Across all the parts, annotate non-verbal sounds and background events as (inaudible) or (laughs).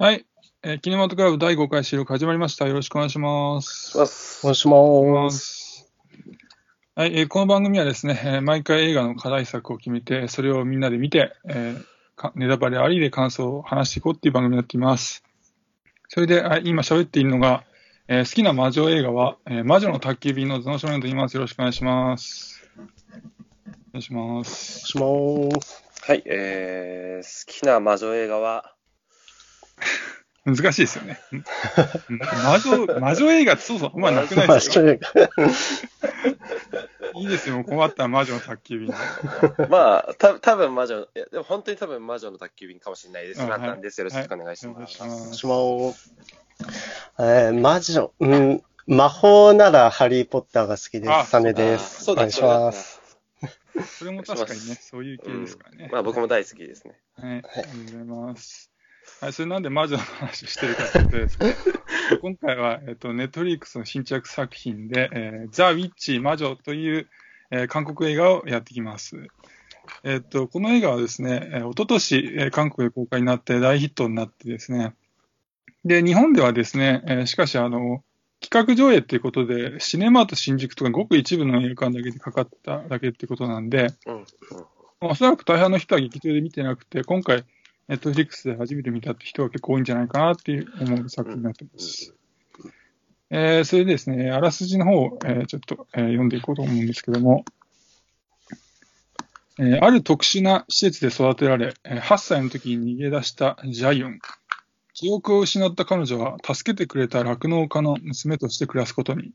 はい。えーキネマトクラブ第5回収録始まりました。よろしくお願いします。お願いします。はい、えーこの番組はですね、えー毎回映画の課題作を決めて、それをみんなで見て、えーかネタバレありで感想を話していこうっていう番組になっています。それで、あ今喋っているのが、えー好きな魔女映画は、えー魔女の宅急便のゾノ少年と言います。よろしくお願いします。お願いします。お願いします。はい、えー、好きな魔女映画は、(laughs) 難しいですよね。うん魔女、(laughs) 魔女映画ってそうそう、まあなくないまあ、ですよ。いいですよ、もう困ったら魔女の宅急便で。(laughs) まあ、た多分魔女、いや、でも本当に多分魔女の宅急便かもしれないです。うんなったんです。よろしくお願いします。しますします。えー、魔女、うん、魔法ならハリー・ポッターが好きであす。サネであす。そうだお願いします。それも確かにね、そういう系ですからね。まあ僕も大好きですね。はい、ありがとうございます。はい、それなんで魔女の話をしてるかというとですね、(laughs) 今回は、えっと、ネットフリックスの新着作品で、えーザ・ウィッチ魔女という、えー韓国映画をやってきます。えっと、この映画はですね、えー一昨年、えー韓国で公開になって大ヒットになってですね、で、日本ではですね、えーしかし、あの、企画上映っていうことで、シネマート新宿とかごく一部の映画館だけでかかっただけってことなんで、うん。うんおそらく大半の人は劇場で見てなくて、今回、ネットフリックスで初めて見たって人が結構多いんじゃないかなっていう思う作品になってます。えーそれでですね、あらすじの方を、えーちょっと、えー読んでいこうと思うんですけども、えーある特殊な施設で育てられ、えー8歳の時に逃げ出したジャユン。記憶を失った彼女は助けてくれた酪農家の娘として暮らすことに。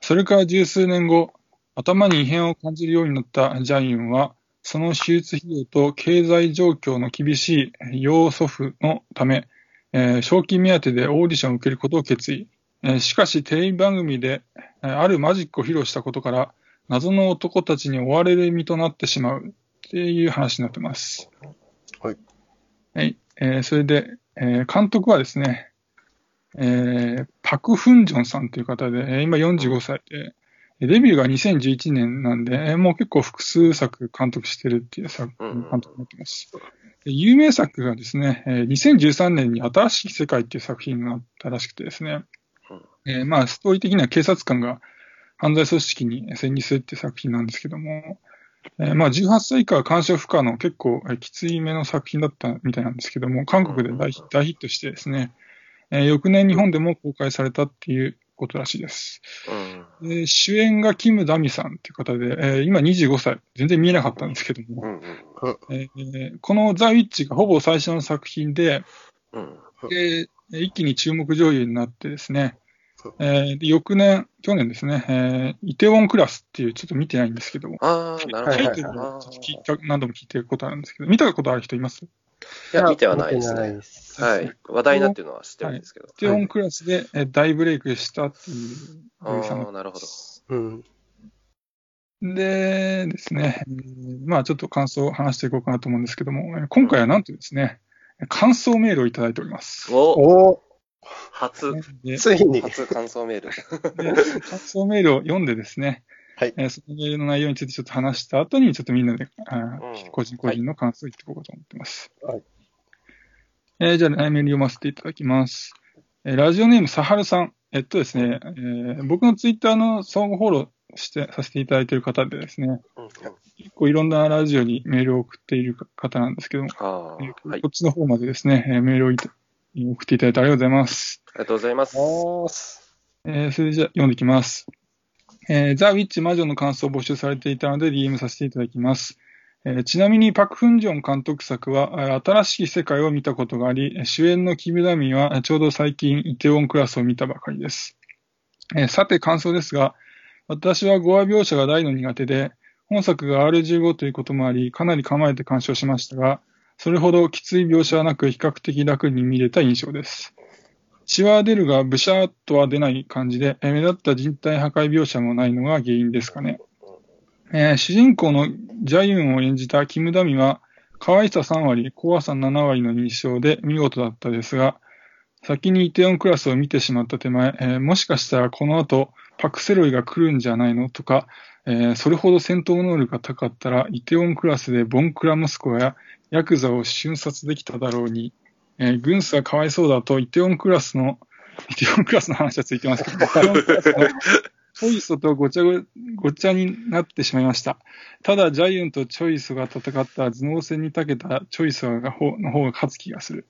それから十数年後、頭に異変を感じるようになったジャユンは、その手術費用と経済状況の厳しい養祖父のため、えー賞金目当てでオーディションを受けることを決意。えーしかし、テレビ番組で、えーあるマジックを披露したことから、謎の男たちに追われる身となってしまうっていう話になってます。はい。はい。えーそれで、えー監督はですね、えーパク・フンジョンさんという方で、えー今45歳で、デビューが2011年なんで、えーもう結構複数作監督してるっていう作監督になってます。で有名作がですね、えー2013年に新しい世界っていう作品があったらしくてですね、えーまあ、ストーリー的には警察官が犯罪組織に潜入するっていう作品なんですけども、えーまあ、18歳以下は干渉不可の結構えーきつい目の作品だったみたいなんですけども、韓国で大ヒ大ヒットしてですね、えー翌年日本でも公開されたっていうことらしいです。うん。で主演がキム・ダミさんっていう方で、えー今25歳、全然見えなかったんですけども、うん。うん。えーこのザ・ウィッチがほぼ最初の作品で、うん。で一気に注目女優になってですね、えーで翌年、去年ですね、えーイテウォンクラスっていう、ちょっと見てないんですけども、ああ、なるほど。タイはいトルはあちょっと聞いた何度も聞いてることあるんですけど、見たことある人います？いや、見てはないですね。です。はい。話題になってるのは知ってるんですけど。テウォンクラスで、えー大ブレイクしたっていうあ女優さんあ、なるほど。うん。でですね、えーまあちょっと感想を話していこうかなと思うんですけども、えー今回はなんとですね、感想メールをいただいております。おお初、でついに。初感想メール。で感想メールを読んでですね、はいえーそのメールの内容についてちょっと話した後に、ちょっとみんなで、あーうん個人個人の感想を言っていこうかと思ってます。はいえーじゃあ、メール読ませていただきます。えーラジオネーム、さはるさん。えっとですね、えー僕のツイッターの相互フォローして、させていただいている方でですね、うん。結構いろんなラジオにメールを送っている方なんですけども、ああ、えーはい。こっちの方までですね、えーメールを送っていただいてありがとうございます。ありがとうございます。えーそれじゃあ読んでいきます。えーザ・ウィッチ魔女の感想を募集されていたので DM させていただきます。えーちなみにパク・フンジョン監督作は、新しい世界を見たことがあり、主演のキム・ダミはちょうど最近イテウォンクラスを見たばかりです。えーさて感想ですが、私は語話描写が大の苦手で、本作が R15 ということもあり、かなり構えて鑑賞しましたが、それほどきつい描写はなく比較的楽に見れた印象です。血は出るが、ブシャーっとは出ない感じで、目立った人体破壊描写もないのが原因ですかね。えー主人公のジャユンを演じたキム・ダミは、可愛さ3割、怖さ7割の認証で見事だったですが、先にイテオンクラスを見てしまった手前、えーもしかしたらこの後、パクセロイが来るんじゃないのとか、えーそれほど戦闘能力が高かったら、イテオンクラスでボンクラ息子やヤクザを瞬殺できただろうに、えー、軍曹はかわいそうだとイテオンクラスの、(laughs) イテオンクラスの話はついてますけど、(laughs) イテオンクラスのチョイスとごちゃごごちゃになってしまいました。ただ、ジャイアンとチョイスが戦った頭脳戦に長けたチョイスが方の方が勝つ気がする。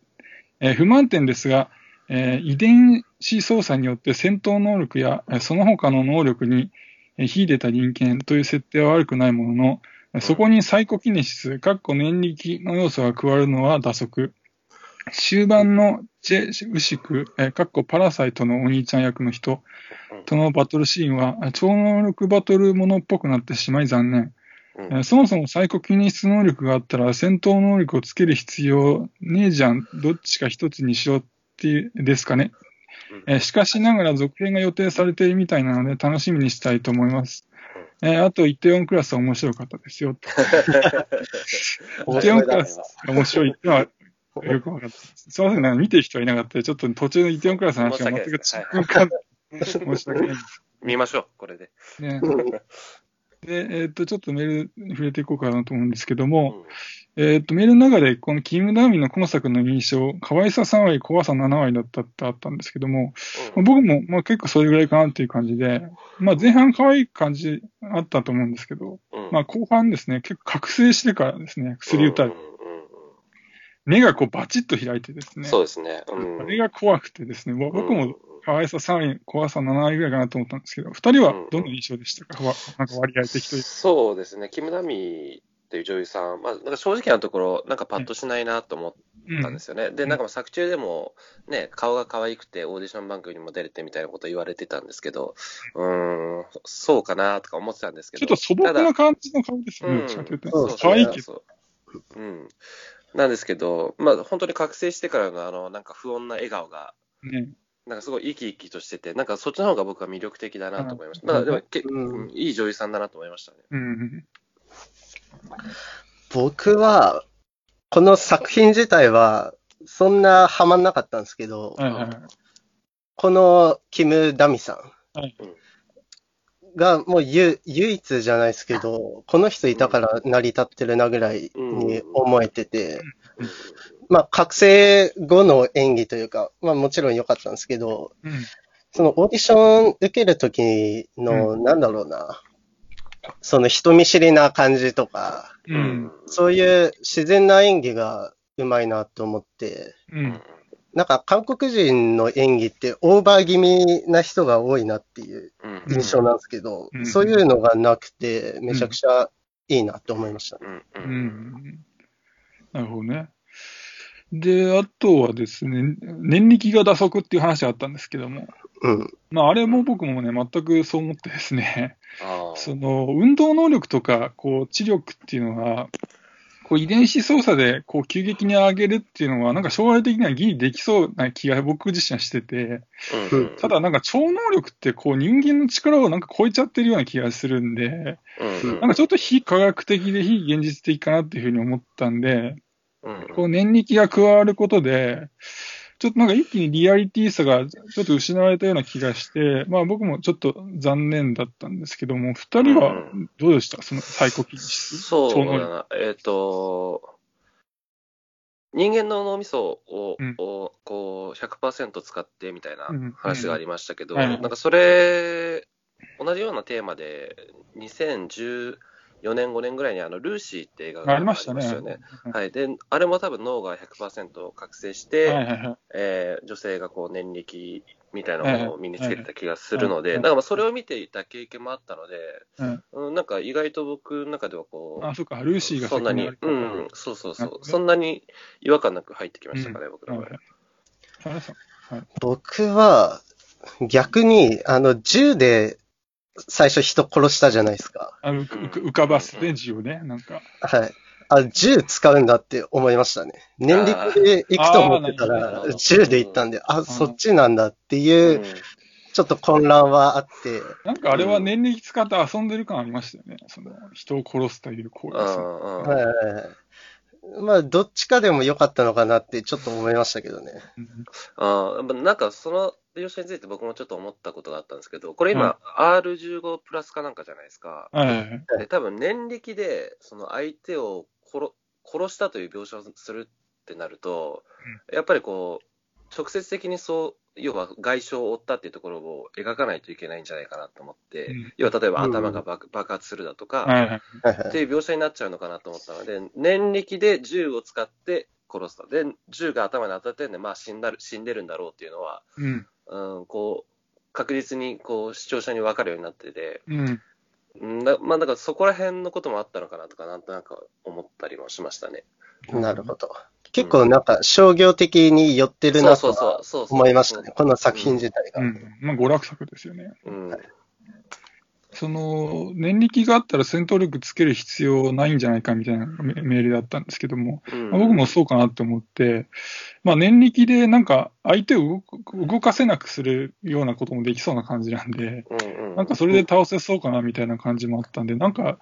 えー不満点ですが、えー遺伝子操作によって戦闘能力やえーその他の能力にえー秀でた人間という設定は悪くないものの、えーそこにサイコキネシス、かっこ念力の要素が加わるのは打足。終盤のチェ・ウシク、えーかっこパラサイトのお兄ちゃん役の人とのバトルシーンは、えー超能力バトルものっぽくなってしまい残念。うんえーそもそもサイコキネシス能力があったら戦闘能力をつける必要ねえじゃん。どっちか一つにしろっていうですかね。えーしかしながら続編が予定されているみたいなので楽しみにしたいと思います。えーあと、イテオンクラスは面白かったですよ。(laughs) イテオンクラスが面白いってのはよく分かった。すいません、なんか見てる人はいなかったちょっと途中のイテオンクラスの話が全く違うか申し訳ないです (laughs) 見ましょう、これで。ね。で、えっ、と、ちょっとメールに触れていこうかなと思うんですけども、えっ、と、メールの中で、このキム・ダーミンの今作の印象、可愛さ3割、怖さ7割だったってあったんですけども、うん僕も、まあ、結構それぐらいかなっていう感じで、まあ、前半可愛い感じあったと思うんですけど、うんまあ、後半ですね、結構覚醒してからですね、薬打たれうん、うんうん目がこうバチッと開いてですね、そうですね。うん。あれが怖くてですね、僕も可愛さ3割、怖さ7割ぐらいかなと思ったんですけど、二人はどの印象でしたか、わなんか割合的というか。そうですね、キム・ダミーっていう女優さん、まあ、なんか正直なところ、なんかパッとしないなと思ったんですよね。で、なんかまあ作中でも、ね、顔が可愛くて、オーディション番組にも出れてみたいなこと言われてたんですけど、うーん、そうかなとか思ってたんですけど、ちょっと素朴な感じの顔ですよね、うん。どっちかというと。そう可愛いけど。そう。うん。なんですけど、まあ本当に覚醒してからのあの、なんか不穏な笑顔が、ね。なんかすごい生き生きとしてて、なんかそっちの方が僕は魅力的だなと思いました。うんまあでもけ、うんうんいい女優さんだなと思いましたね。うん。僕は、この作品自体は、そんなハマんなかったんですけど、はいはいはい。このキム・ダミさんはいがもうゆ唯一じゃないですけど、この人いたから成り立ってるなぐらいに思えてて、まあ、覚醒後の演技というか、まあもちろん良かったんですけど、うん。そのオーディション受けるときの、なんだろうな、その人見知りな感じとか。そういう自然な演技がうまいなと思って、うん。なんか韓国人の演技ってオーバー気味な人が多いなっていううん印象なんですけど、うんそういうのがなくて、めちゃくちゃいいなって思いました。うんううんん。なるほどね。で、あとはですね、年力が打足っていう話があったんですけども、うん。まあ、あれも僕もね、全くそう思ってですね、その、運動能力とか、こう、知力っていうのは、こう、遺伝子操作で、こう、急激に上げるっていうのは、なんか将来的にはギリできそうな気が僕自身はしてて、うん。うんただなんか超能力って、こう、人間の力をなんか超えちゃってるような気がするんで、うん。うんなんかちょっと非科学的で非現実的かなっていうふうに思ったんで、うんこう、年力が加わることで、ちょっとなんか一気にリアリティさがちょっと失われたような気がして、まあ僕もちょっと残念だったんですけども、二人はどうでした？そのサイコキネシスそう。だな。えっ、と、人間の脳みそを、うん。をこう100%使ってみたいなうん。話がありましたけど、うん。はい。なんかそれ、同じようなテーマで、2014年、5年ぐらいにあのルーシーって映画がありましたね。よね。はい。で、あれも多分脳が100%覚醒して、はいはいはい。えー女性がこう年力みたいなものを身につけてた気がするので、はいはからまあそれを見ていた経験もあったので、うんうん、なんか意外と僕の中ではこう、あ、そっか、ルーシーがそんなに、うん、そうそうそう、そんなに違和感なく入ってきましたかね、僕の場合はいはい。田中さん。僕は、逆に、あの、銃で最初人殺したじゃないですか。あの、浮かばすね、字をね、なんか。はい。あ、銃使うんだって思いましたね。年力で行くと思ってたら銃で行ったんで、あ、そっちなんだっていうう、んちょっと混乱はあって、なんかあれは年力使って遊んでる感ありましたよね。その、人を殺すという行為ですね。はいはいはいまあ、どっちかでも良かったのかなってちょっと思いましたけどね。うんあーなんかその描写について僕もちょっと思ったことがあったんですけど、これ今、R15 プラスかなんかじゃないですか。はい。で、多分年力で、その相手を殺殺したという描写をするっってなると、やっぱりこう、直接的にそう、要は外傷を負ったっていうところを描かないといけないんじゃないかなと思って、うん要は例えば頭が爆,、爆発するだとか、はいはい。はいはいっていう描写になっちゃうのかなと思ったので、念力で銃を使って殺すと。で、銃が頭に当たってんで、まあ死んだる死んでるんだろうっていうのは、うん。うん、こう、確実にこう視聴者に分かるようになってて、うん。うんだまあ、だからそこら辺のこともあったのかなとか、なんとなく思ったりもしましたね。なるほど。結構なんか商業的に寄ってるなとそうそうは思いましたね。この作品自体が。うん。まあ、娯楽作ですよね。うん。その、念力があったら戦闘力つける必要ないんじゃないかみたいなメメールだったんですけども、うんまあ僕もそうかなって思って、まあ念力でなんか相手を動かせなくするようなこともできそうな感じなんで、うんうんなんかそれで倒せそうかなみたいな感じもあったんで、なんか、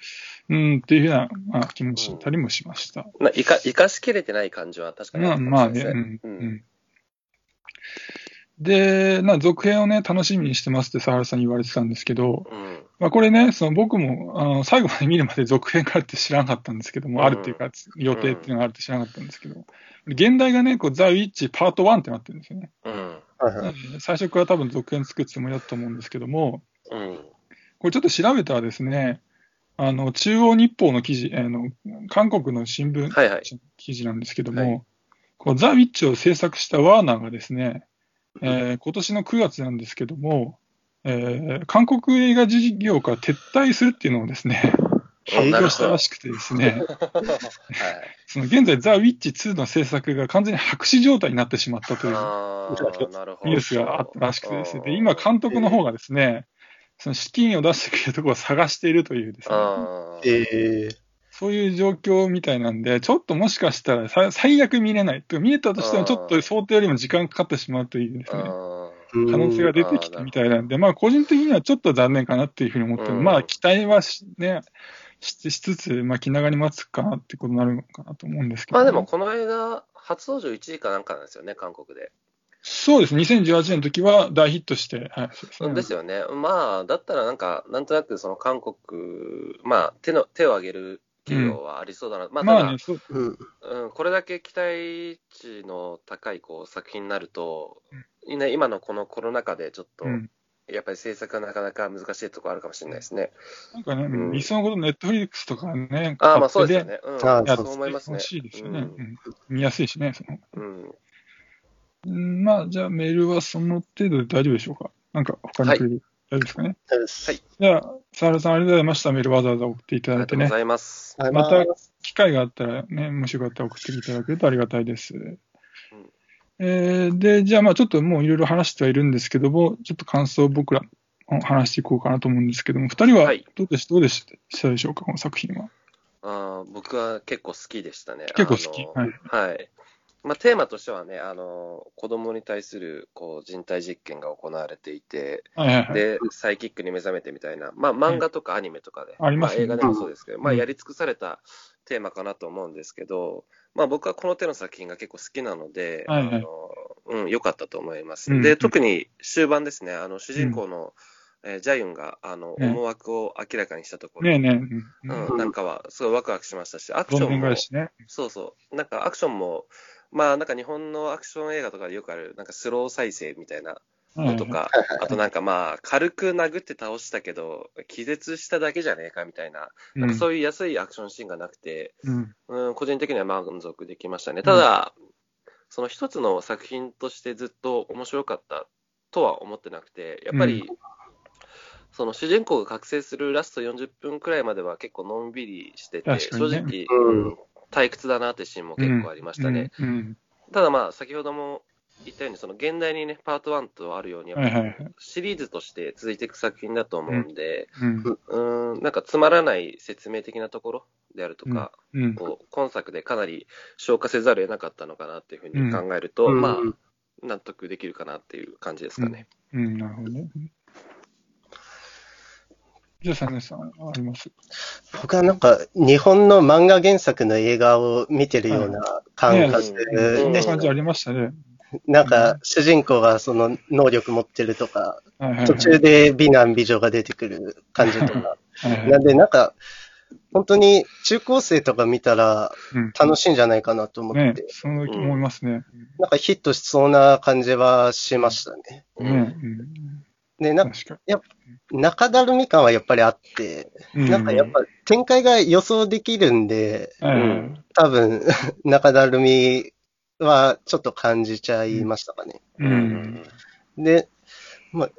うんっていうふうな、まあ、気持ちたりもしました。まあ、生か生かしきれてない感じは確かにまあったかまあね、うん。ですね。うんで、な続編をね、楽しみにしてますって、サハラさんに言われてたんですけど、うん。うんまあこれね、その僕もあの最後まで見るまで続編があるって知らなかったんですけども、うんあるっていうか、予定っていうのがあるって知らなかったんですけど、現代がね、こうザ・ウィッチパート1ってなってるんですよね。うん。はいはい最初から多分続編作るつもりだったと思うんですけども、うん。これちょっと調べたらですね、あの、中央日報の記事、あの、韓国の新聞はいはい。記事なんですけども、はいこうザ・ウィッチを制作したワーナーがですね、えー今年の9月なんですけども、えー韓国映画事業から撤退するっていうのをですね、(laughs) 発表したらしくてですね、はい。その現在ザ・ウィッチ2の制作が完全に白紙状態になってしまったというああ、なるほど。ニュースがあったらしくてですね、で今監督の方がですね、その資金を出してくれるところを探しているというですね、えー。そういう状況みたいなんで、ちょっともしかしたらさ最悪見れない。と見れたとしてもちょっと想定よりも時間かかってしまうというですね、可能性が出てきたみたいなんで、まあ個人的にはちょっと残念かなっていうふうに思ってまあ期待はし,、ね、ししつつ、まあ気長に待つかなってことになるのかなと思うんですけど、まあでも、この間、初登場1位かなんかなんですよね、韓国で。そうです。2018年の時は大ヒットして、はい、そうですね。ですよね。まあ、だったらなんか、なんとなくその韓国、まあ、手の、手を挙げる企業はありそうだな。まあ、ただ、まあね、そう、うんうん、これだけ期待値の高いこう作品になると、ね、今のこのコロナ禍でちょっと、うん。やっぱり制作がなかなか難しいところあるかもしれないですね。なんかね、うんいっそのことネットフリックスとかね、ああ、まあそうですよね。うん、ああそう思いますね欲。しいです見やすいしね、その。うんうんまあ、じゃあメールはその程度で大丈夫でしょうか？なんか他にくれる、大丈夫ですかねはいじゃあ、サハラさんありがとうございました。メールわざわざ送っていただいてね。ありがとうございます。はいまた機会があったらね、もしよかったら送っていただけるとありがたいです。えーで、じゃあまあちょっともういろいろ話してはいるんですけども、ちょっと感想を僕ら話していこうかなと思うんですけども、二人ははいどうでしどうでした？でしょうか、この作品は。あー僕は結構好きでしたね。結構好きはいはい。まあ、テーマとしてはね、あの子供に対するこう人体実験が行われていて、はいはいはい。で、サイキックに目覚めてみたいな、まあ、漫画とかアニメとかで、ありますね。映画でもそうですけど、まあ、うん。やり尽くされたテーマかなと思うんですけど、まあ、僕はこの手の作品が結構好きなので、はいはい。あのうん、良かったと思います。うん。で、特に終盤ですね、あの主人公の、えージャユンがあのね。思惑を明らかにしたところ、ねえねえ、うん。うん、なんかはすごいワクワクしましたし、アクションもね。そうそう。なんかアクションも、まあなんか日本のアクション映画とかでよくある、なんかスロー再生みたいなはいのとか、あとなんかまあ軽く殴って倒したけど、気絶しただけじゃねえかみたいな、なんかそういう安いアクションシーンがなくて、うん。うん、個人的には満足できましたね。ただ、その一つの作品としてずっと面白かったとは思ってなくて、やっぱり、その主人公が覚醒するラスト40分くらいまでは結構のんびりしてて、ね。正直、うんうん退屈だなってシーンも結構ありましたね。うん。うんただまあ、先ほども言ったように、その現代にね、パート1とあるように。シリーズとして続いていく作品だと思うんで、うん。うーん、なんかつまらない説明的なところであるとか、うん。こう今作でかなり消化せざるを得なかったのかなっていうふうに考えると、うんまあ、納得できるかなっていう感じですかね。うん、なるほどね。じゃあ、サネさん、あります？僕はなんか、日本の漫画原作の映画を見てるような感覚で感じありましたね。なんか、主人公がその能力持ってるとか、途中で美男美女が出てくる感じとか。なんで、なんか、本当に中高生とか見たらうん。楽しいんじゃないかなと思って、ね、その思いますね。なんかヒットしそうな感じはしましたね。ね、うん。で、な確か中だるみ感はやっぱりあって、に。なんかやっぱ展開が予想できるんで、ぱ、うん。多分 (laughs) 中だるみはちょっと感じちゃいましたかね。うん。で、まあ、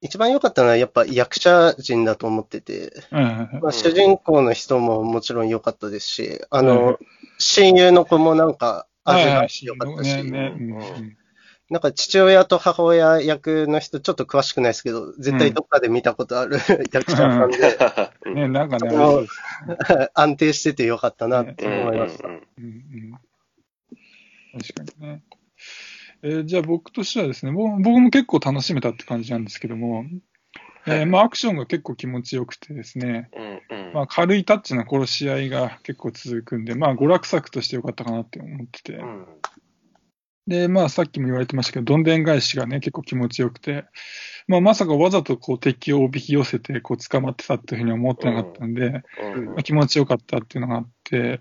一番良かったのはやっぱ役者陣だと思ってて、うん。まあ、主人公の人ももちろん良かったですし、あはいの、親友の子もなんか味が。良かったし、ね、ね、うん。なんか父親と母親役の人ちょっと詳しくないですけど、絶対どっかで見たことある (laughs) 役者さんで、う (laughs) んね、なんかね、(laughs) 安定してて良かったなってうん。思いました。うんうんうん。確かにね。えーじゃあ僕としてはですね、僕僕も結構楽しめたって感じなんですけども、えーまあアクションが結構気持ちよくてですね、うんうん。まあ軽いタッチな殺し合いが結構続くんで、まあ娯楽作としてよかったかなって思ってて、うんで、まあさっきも言われてましたけど、どんでん返しがね、結構気持ちよくて、まあまさかわざとこう敵をおびき寄せてこう捕まってたっていうふうには思ってなかったんで、うん。まあ、気持ちよかったっていうのがあって、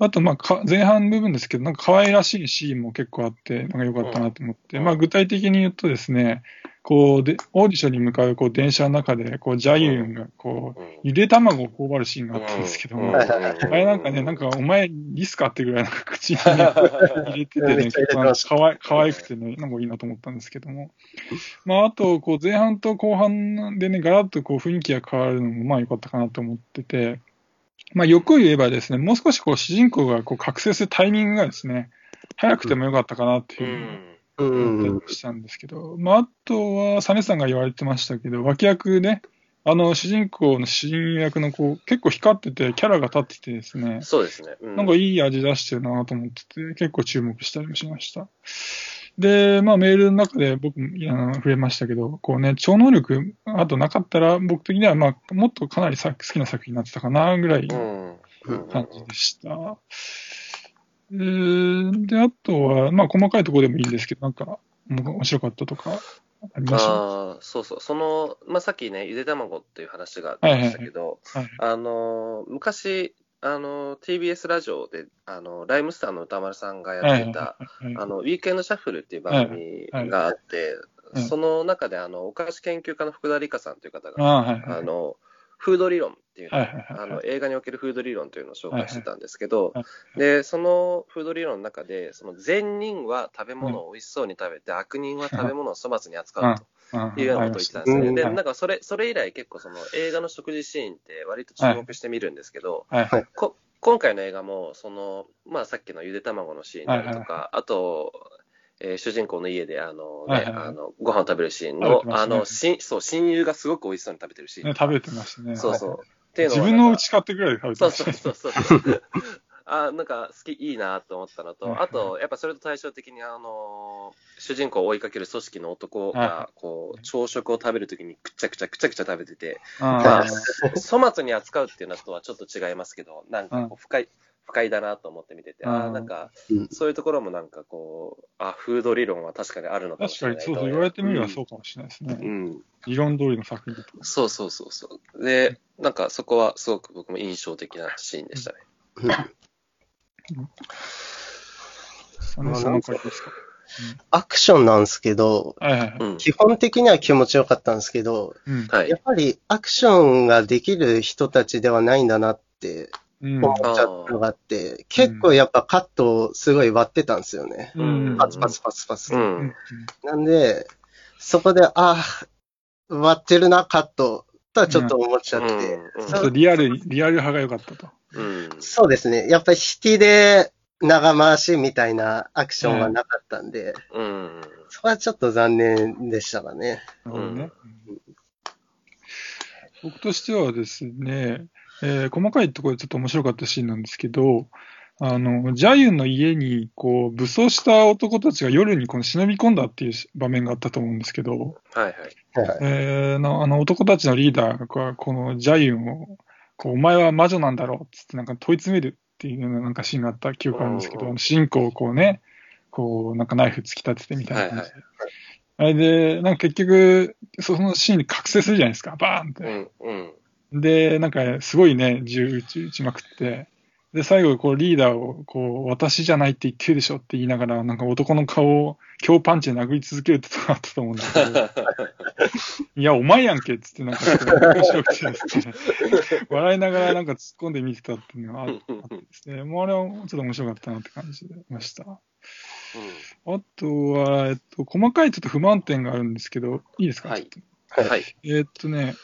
あと、まあか、前半部分ですけど、なんか可愛らしいシーンも結構あって、なんか良かったなと思って、うん。まあ、具体的に言うとですね、こうで、オーディションに向かうこう電車の中で、こう、ジャイユンが、こう、ゆで卵を頬張るシーンがあったんですけども、うん。あれなんかね、なんかお前リスかってぐらいなんか口に、ね、入れててね、結構かわい可愛くてね、なんかいいなと思ったんですけども。まあ、あと、こう前半と後半でね、ガラッとこう雰囲気が変わるのもまあ良かったかなと思ってて、まあ欲を言えばですね、もう少しこう主人公がこう覚醒するタイミングがですね、早くてもよかったかなっていううふうにんうん思ったりしたんですけど、まあ、あとは、サネさんが言われてましたけど、脇役ね、あの、主人公の親役の子、結構光ってて、キャラが立っててですね、そうですね。うなんかいい味出してるなと思ってて、結構注目したりもしました。で、まあメールの中で僕もあの触れましたけど、こうね、超能力、あとなかったら、僕的にはまあ、もっとかなりさ好きな作品になってたかな、ぐらいうんうん感じでした。えーで、あとは、まあ、細かいところでもいいんですけど、なんか、面白かったとか、ありました？ああ、そうそう。その、まあ、さっきね、ゆで卵っていう話が出ましたけど、はいあのー、昔、あのー、TBS ラジオで、あのー、ライムスターの歌丸さんがやってた、はいはいあの、ウィークエンドシャッフルっていう番組があってはい、その中で、あの、お菓子研究家の福田理香さんという方あが、あ、はいはい。あの、フード理論っていうはいはいはい。あの映画におけるフード理論というのを紹介してたんですけど、はいはでそのフード理論の中で、その善人は食べ物を美味しそうに食べて、悪人は食べ物を粗末に扱うというようなことを言ってたんですね。うんで、なんかそれそれ以来、結構その映画の食事シーンって割と注目してみるんですけど、はいはい。こ今回の映画もその、まあ、さっきのゆで卵のシーンであるとか、あと、えー主人公の家であの、ねはいはいはいあのご飯を食べるシーンの、ねあのしそう親友がすごく美味しそうに食べてるシーンね、食べてましたね。そうそう。っていうの自は分の家買ってぐらいで食べてそうましたね。そうそうそう。あなんか好き、いいなと思ったのと、あと、やっぱそれと対照的に、あの主人公を追いかける組織の男はが、こう、朝食を食べるときにくちゃくちゃくちゃくちゃ食べてて、あまああ、粗末に扱うっていうのとはちょっと違いますけど、なんかこう不快、不快だなと思って見てて、あなんかうん、そういうところもなんかこう、あフード理論は確かにあるのかも確かに、しれないそうそう、言われてみればそうかもしれないですね。うん。理論通りの作品だと。そうそうそうそう。で、なんかそこはすごく僕も印象的なシーンでしたね。(laughs) あの、その感じですか？アクションなんですけど、はいはいはい。うん。基本的には気持ちよかったんですけど、うん。はいや。っぱりアクションができる人たちではないんだなってうん。思っちゃったのがあって、結構やっぱカットをすごい割ってたんですよね。うん。パツパツパツパツ。ううんん。なんで、そこで、あ割ってるな、カット、とはちょっと思っちゃって。うんちょっとリアルに、リアル派が良かったと。うん。そうですね。やっぱり引きで長回しみたいなアクションはなかったんで、うん。そこはちょっと残念でしたかね。なるほどね。僕としてはですね、えー細かいところでちょっと面白かったシーンなんですけど、あの、ジャユンの家に、こう、武装した男たちが夜にこの忍び込んだっていう場面があったと思うんですけど、はいはい。はいえーのあの男たちのリーダーが、このジャユンを、こう、お前は魔女なんだろうっつってなんか問い詰めるっていうようななんかシーンがあった記憶があるんですけど、うんうん主人公をこうね、こう、なんかナイフ突き立ててみたいな感じで。はいあれで、なんか結局、そのシーンに覚醒するじゃないですか、バーンって。うん。うん。で、なんか、すごいね、銃撃ちまくって、で、最後、こう、リーダーを、こう、私じゃないって言ってるでしょって言いながら、なんか男の顔を強パンチで殴り続けるってとこあったと思うんだけど、(laughs) いや、お前やんけっつって、なんか、面白くてですね、笑いながらなんか突っ込んで見てたっていうのがあってですね、もうあれはちょっと面白かったなって感じでました。あとは、えっと、細かいちょっと不満点があるんですけど、いいですか、はい。はい。えーっとね、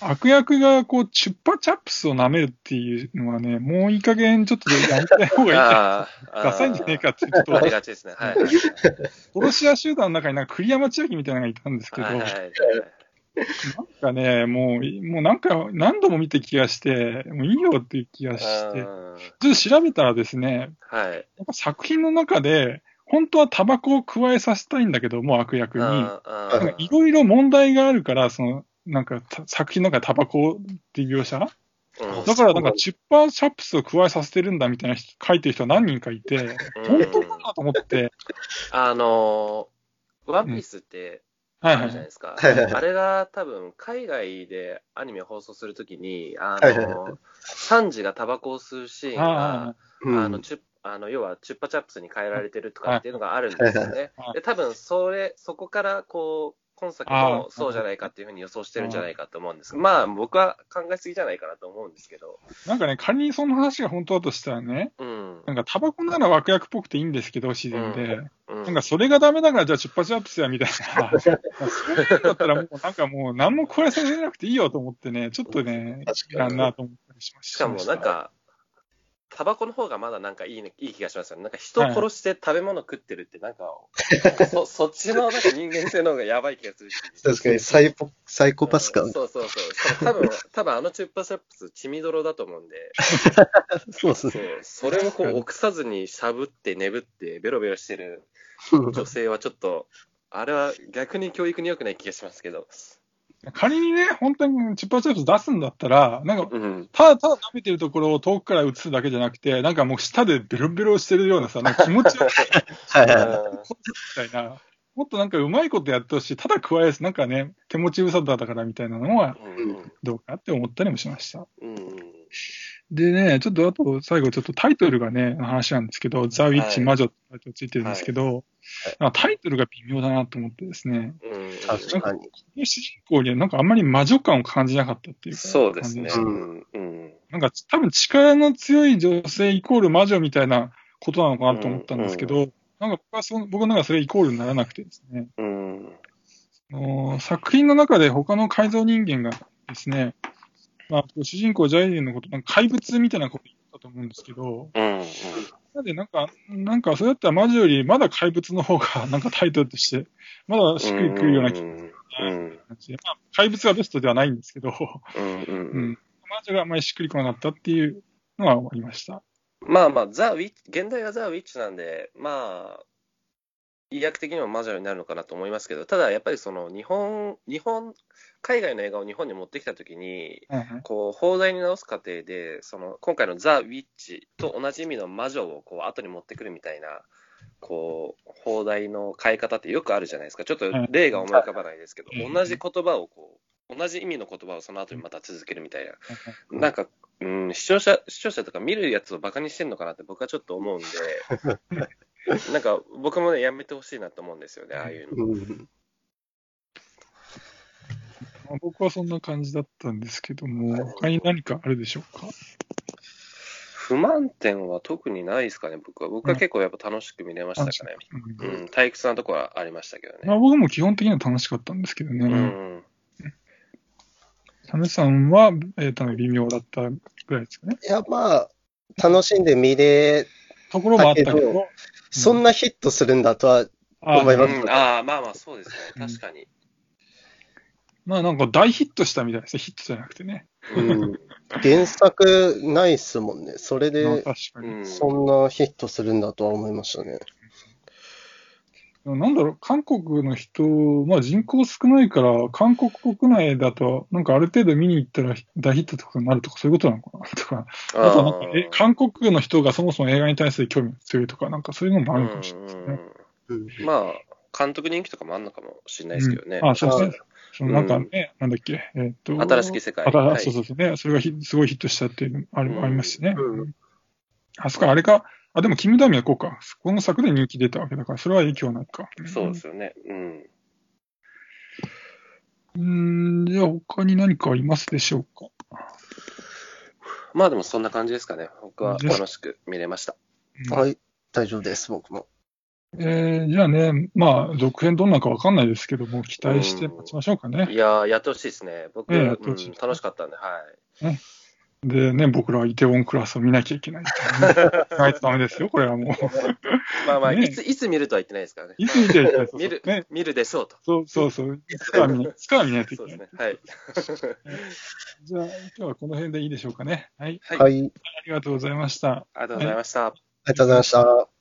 悪役がこう、チュッパチャップスを舐めるっていうのはね、もういい加減ちょっとやめたい方がいいか。ダサいんじゃねえかって、ちょっと、ありがちですね。はい。はい殺し屋集団の中になんか栗山千明みたいなのがいたんですけど、はいなんはい。かね、もう、もうなんか何度も見て気がして、もういいよっていう気がして、ちょっと調べたらですね、はい。なんか作品の中で、本当はタバコを加えさせたいんだけども、悪役に。いろいろ問題があるから、その、なんかた作品の中でタバコっていう描写？うん。だからなんかチュッパーチャップスを加えさせてるんだみたいな人書いてる人何人かいて、うん。本当かなと思って、あのー、ワンピースってあはいはいるじゃないですか。はいはいはい。あれが多分、海外でアニメを放送するときに、あはいはいのー、サンジがタバコを吸うシーンが、うん。あの、チュッあの、要は、チュッパチャップスに変えられてるとかっていうのがあるんですよね。はい。で、多分、それ、そこから、こう、今作もそうじゃないかっていうふうに予想してるんじゃないかと思うんですけど、まあ、僕は考えすぎじゃないかなと思うんですけど、なんかね、仮にその話が本当だとしたらね、うん。なんかタバコなら悪役っぽくていいんですけど、自然で。うんなんかそれがダメだから、じゃあチュッパチャップスやみたいな。(laughs) そうだったらもうなんかもう何も加えさせなくていいよと思ってね、ちょっとね、確かにやんなと思ったりしました。しかもなんか、タバコの方がまだなんかいい,、ね、いい気がしますよね。なんか人を殺して食べ物食ってるって、なんか、(laughs) そそっちのなんか人間性の方がやばい気がするし。確かにサイポ、サイコパス感。そうそうそう。しかも多分、多分あのチュッパチャップス、血みどろだと思うんで、(laughs) そうですそね。うそれもこう、臆さずにしゃぶって眠ってベロベロしてる女性はちょっと、あれは逆に教育に良くない気がしますけど。仮にね、本当にチュッパチャップス出すんだったら、なんか、うん。ただただ舐めてるところを遠くから映すだけじゃなくて、なんかもう舌でベロベロしてるようなさ、なんか気持ち悪い (laughs) はいはいはい。みたいな、もっとなんかうまいことやってほしい、ただ加えず、なんかね、手持ち無沙汰だからみたいなのはうんどうかなって思ったりもしました。うん。でね、ちょっとあと最後ちょっとタイトルがね、話なんですけど、ザ・ウィッチ・はい魔女ってタイトルついてるんですけど、なんかタイトルが微妙だなと思ってですね、うん。確かに。主人公にはなんかあんまり魔女感を感じなかったっていうか、そうですね。ううん。うん。なんか多分力の強い女性イコール魔女みたいなことなのかなと思ったんですけど、なんか僕はその僕の中でそれイコールにならなくてですね、うん。あの作品の中で他の改造人間がですね、まあ、主人公ジャイデンのこと、なんか怪物みたいなこと言ったと思うんですけど、うん。なんでなんか、なんかそれだったら魔女よりまだ怪物の方が (laughs) なんかタイトルとして、まだしっくりくるような気がうん。する。まあ、怪物がベストではないんですけど、うん。ううん。ん。魔女があんまりしっくりこなかったっていうのはありました。まあまあ、ザ・ウィッチ、現代がザ・ウィッチなんで、まあ、医薬的にも魔女になるのかなと思いますけど、ただやっぱりその日本、日本、海外の映画を日本に持ってきたときに、はいはいこう、放題に直す過程で、その、今回のザ・ウィッチと同じ意味の魔女をこう、後に持ってくるみたいな、こう、放題の変え方ってよくあるじゃないですか。ちょっと例が思い浮かばないですけど、うん。同じ言葉をこう、同じ意味の言葉をその後にまた続けるみたいな。なんか、うん、視聴者、視聴者とか見るやつをバカにしてんのかなって僕はちょっと思うんで、(laughs) なんか僕もね、やめてほしいなと思うんですよね、ああいうの。僕はそんな感じだったんですけども、他に何かあるでしょうか？不満点は特にないですかね、僕は。僕は結構やっぱ楽しく見れましたかね。うんうん、退屈なところはありましたけどまあ、ね。僕も基本的には楽しかったんですけどうね。ん。サメさんは、えー、多分微妙だったぐらいですかね。いや、まあ、楽しんで見れ、ところもあったけど、そんなヒットするんだとは、あ思いますうん、ああ、まあまあそうですね、確かに。まあなんか大ヒットしたみたいですね。ヒットじゃなくてね。うん、原作ないっすもんね。それまあで、確かに。うん。そんなヒットするんだとは思いましたね。なんだろう、韓国の人、まあ人口少ないから、韓国国内だと、なんかある程度見に行ったら大ヒットとかになるとか、そういうことなのかな？(laughs) とか、あとはなんかえ韓国の人がそもそも映画に対する興味が強いとか、なんかそういうのもあるかもしれないですね。うんうんまあ、監督人気とかもあるのかもしれないですけどね。うんあそうですね。そのなんかね、なんだっけ、えっ、と。新しき世界。そうそうそうね。それがひすごいヒットしたっていうのもある、うんありますしね。うんあそこあれか、あ、でも、キムダミはこうか。この作で人気出たわけだから、それは影響ないか。そうですよね。うん。うーん、じゃあ他に何かありますでしょうか？まあでもそんな感じですかね。僕は楽しく見れました。はい、大丈夫です、僕も。えー、じゃあね、まあ、続編どんなかわかんないですけども、期待して待ちましょうかね。いやー、やってほしいですね。僕、ねやってほしいうん楽しかったんで、はい。でね、僕らはイテウォンクラスを見なきゃいけない。(laughs) ないとダメですよ、これはもう。まあまあ、ねいつ、いつ見るとは言ってないですからね。いつ見てるか見る、ね。見るでしょうと。そうそうそう。いつかは見ないいつかは見ないといけない。そうですね。はい。じゃあ、今日はこの辺でいいでしょうかね。はい。はい。はい、ありがとうございました。ありがとうございました。ありがとうございました。